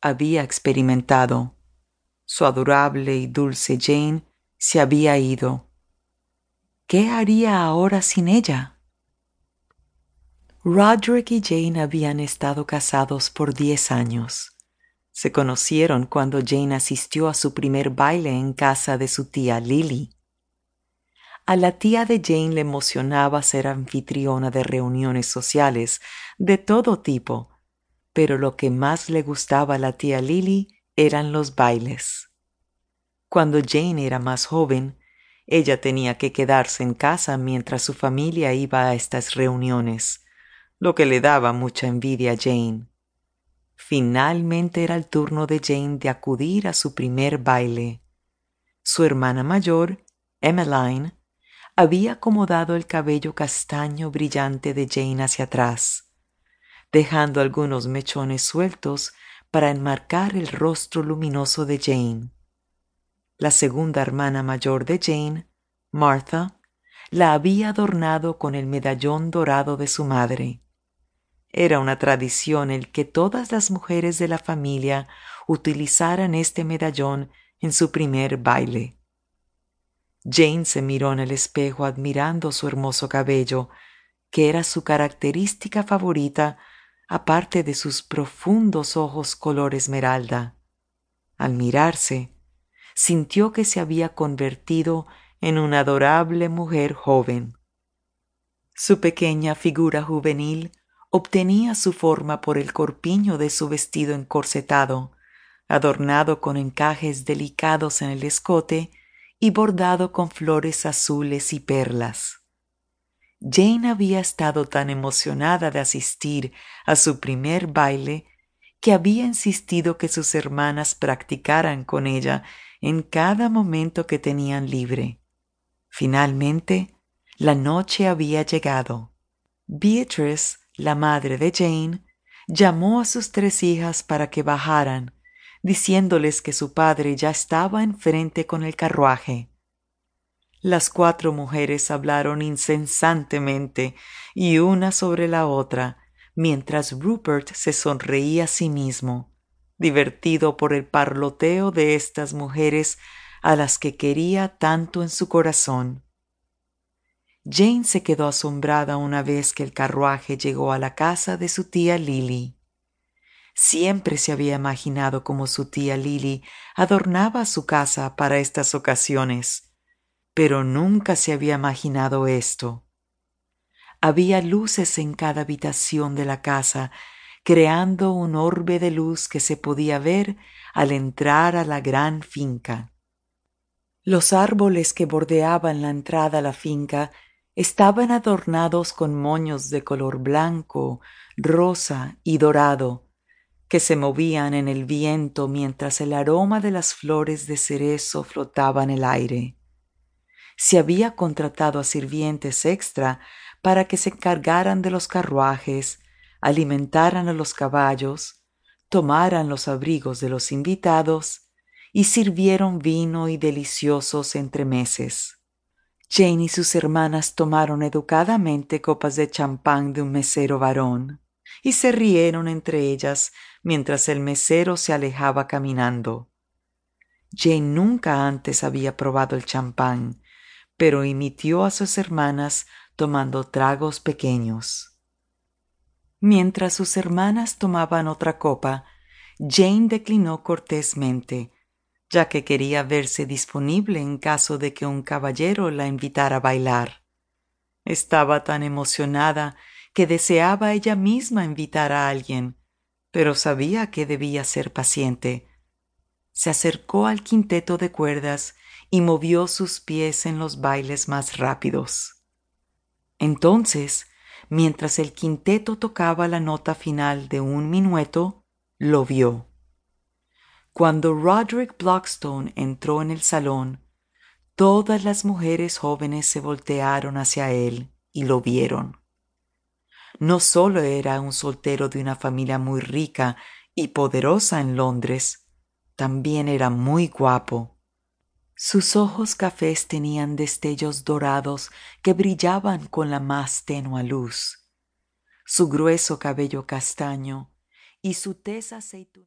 había experimentado. Su adorable y dulce Jane se había ido. ¿Qué haría ahora sin ella? Roderick y Jane habían estado casados por diez años. Se conocieron cuando Jane asistió a su primer baile en casa de su tía Lily. A la tía de Jane le emocionaba ser anfitriona de reuniones sociales de todo tipo, pero lo que más le gustaba a la tía Lily eran los bailes. Cuando Jane era más joven, ella tenía que quedarse en casa mientras su familia iba a estas reuniones, lo que le daba mucha envidia a Jane. Finalmente era el turno de Jane de acudir a su primer baile. Su hermana mayor, Emmeline, había acomodado el cabello castaño brillante de Jane hacia atrás, dejando algunos mechones sueltos para enmarcar el rostro luminoso de Jane. La segunda hermana mayor de Jane, Martha, la había adornado con el medallón dorado de su madre. Era una tradición el que todas las mujeres de la familia utilizaran este medallón en su primer baile. Jane se miró en el espejo admirando su hermoso cabello, que era su característica favorita, aparte de sus profundos ojos color esmeralda. Al mirarse, sintió que se había convertido en una adorable mujer joven. Su pequeña figura juvenil obtenía su forma por el corpiño de su vestido encorsetado, adornado con encajes delicados en el escote y bordado con flores azules y perlas. Jane había estado tan emocionada de asistir a su primer baile que había insistido que sus hermanas practicaran con ella en cada momento que tenían libre. Finalmente, la noche había llegado. Beatrice, la madre de Jane, llamó a sus tres hijas para que bajaran diciéndoles que su padre ya estaba enfrente con el carruaje. Las cuatro mujeres hablaron incesantemente y una sobre la otra, mientras Rupert se sonreía a sí mismo, divertido por el parloteo de estas mujeres a las que quería tanto en su corazón. Jane se quedó asombrada una vez que el carruaje llegó a la casa de su tía Lily. Siempre se había imaginado cómo su tía Lily adornaba su casa para estas ocasiones, pero nunca se había imaginado esto. Había luces en cada habitación de la casa, creando un orbe de luz que se podía ver al entrar a la gran finca. Los árboles que bordeaban la entrada a la finca estaban adornados con moños de color blanco, rosa y dorado, que se movían en el viento mientras el aroma de las flores de cerezo flotaba en el aire. Se había contratado a sirvientes extra para que se encargaran de los carruajes, alimentaran a los caballos, tomaran los abrigos de los invitados y sirvieron vino y deliciosos entremeses. Jane y sus hermanas tomaron educadamente copas de champán de un mesero varón y se rieron entre ellas mientras el mesero se alejaba caminando. Jane nunca antes había probado el champán, pero imitió a sus hermanas tomando tragos pequeños. Mientras sus hermanas tomaban otra copa, Jane declinó cortésmente, ya que quería verse disponible en caso de que un caballero la invitara a bailar. Estaba tan emocionada que deseaba ella misma invitar a alguien, pero sabía que debía ser paciente. Se acercó al quinteto de cuerdas y movió sus pies en los bailes más rápidos. Entonces, mientras el quinteto tocaba la nota final de un minueto, lo vio. Cuando Roderick Blockstone entró en el salón, todas las mujeres jóvenes se voltearon hacia él y lo vieron. No solo era un soltero de una familia muy rica y poderosa en Londres, también era muy guapo. Sus ojos cafés tenían destellos dorados que brillaban con la más tenua luz. Su grueso cabello castaño y su tez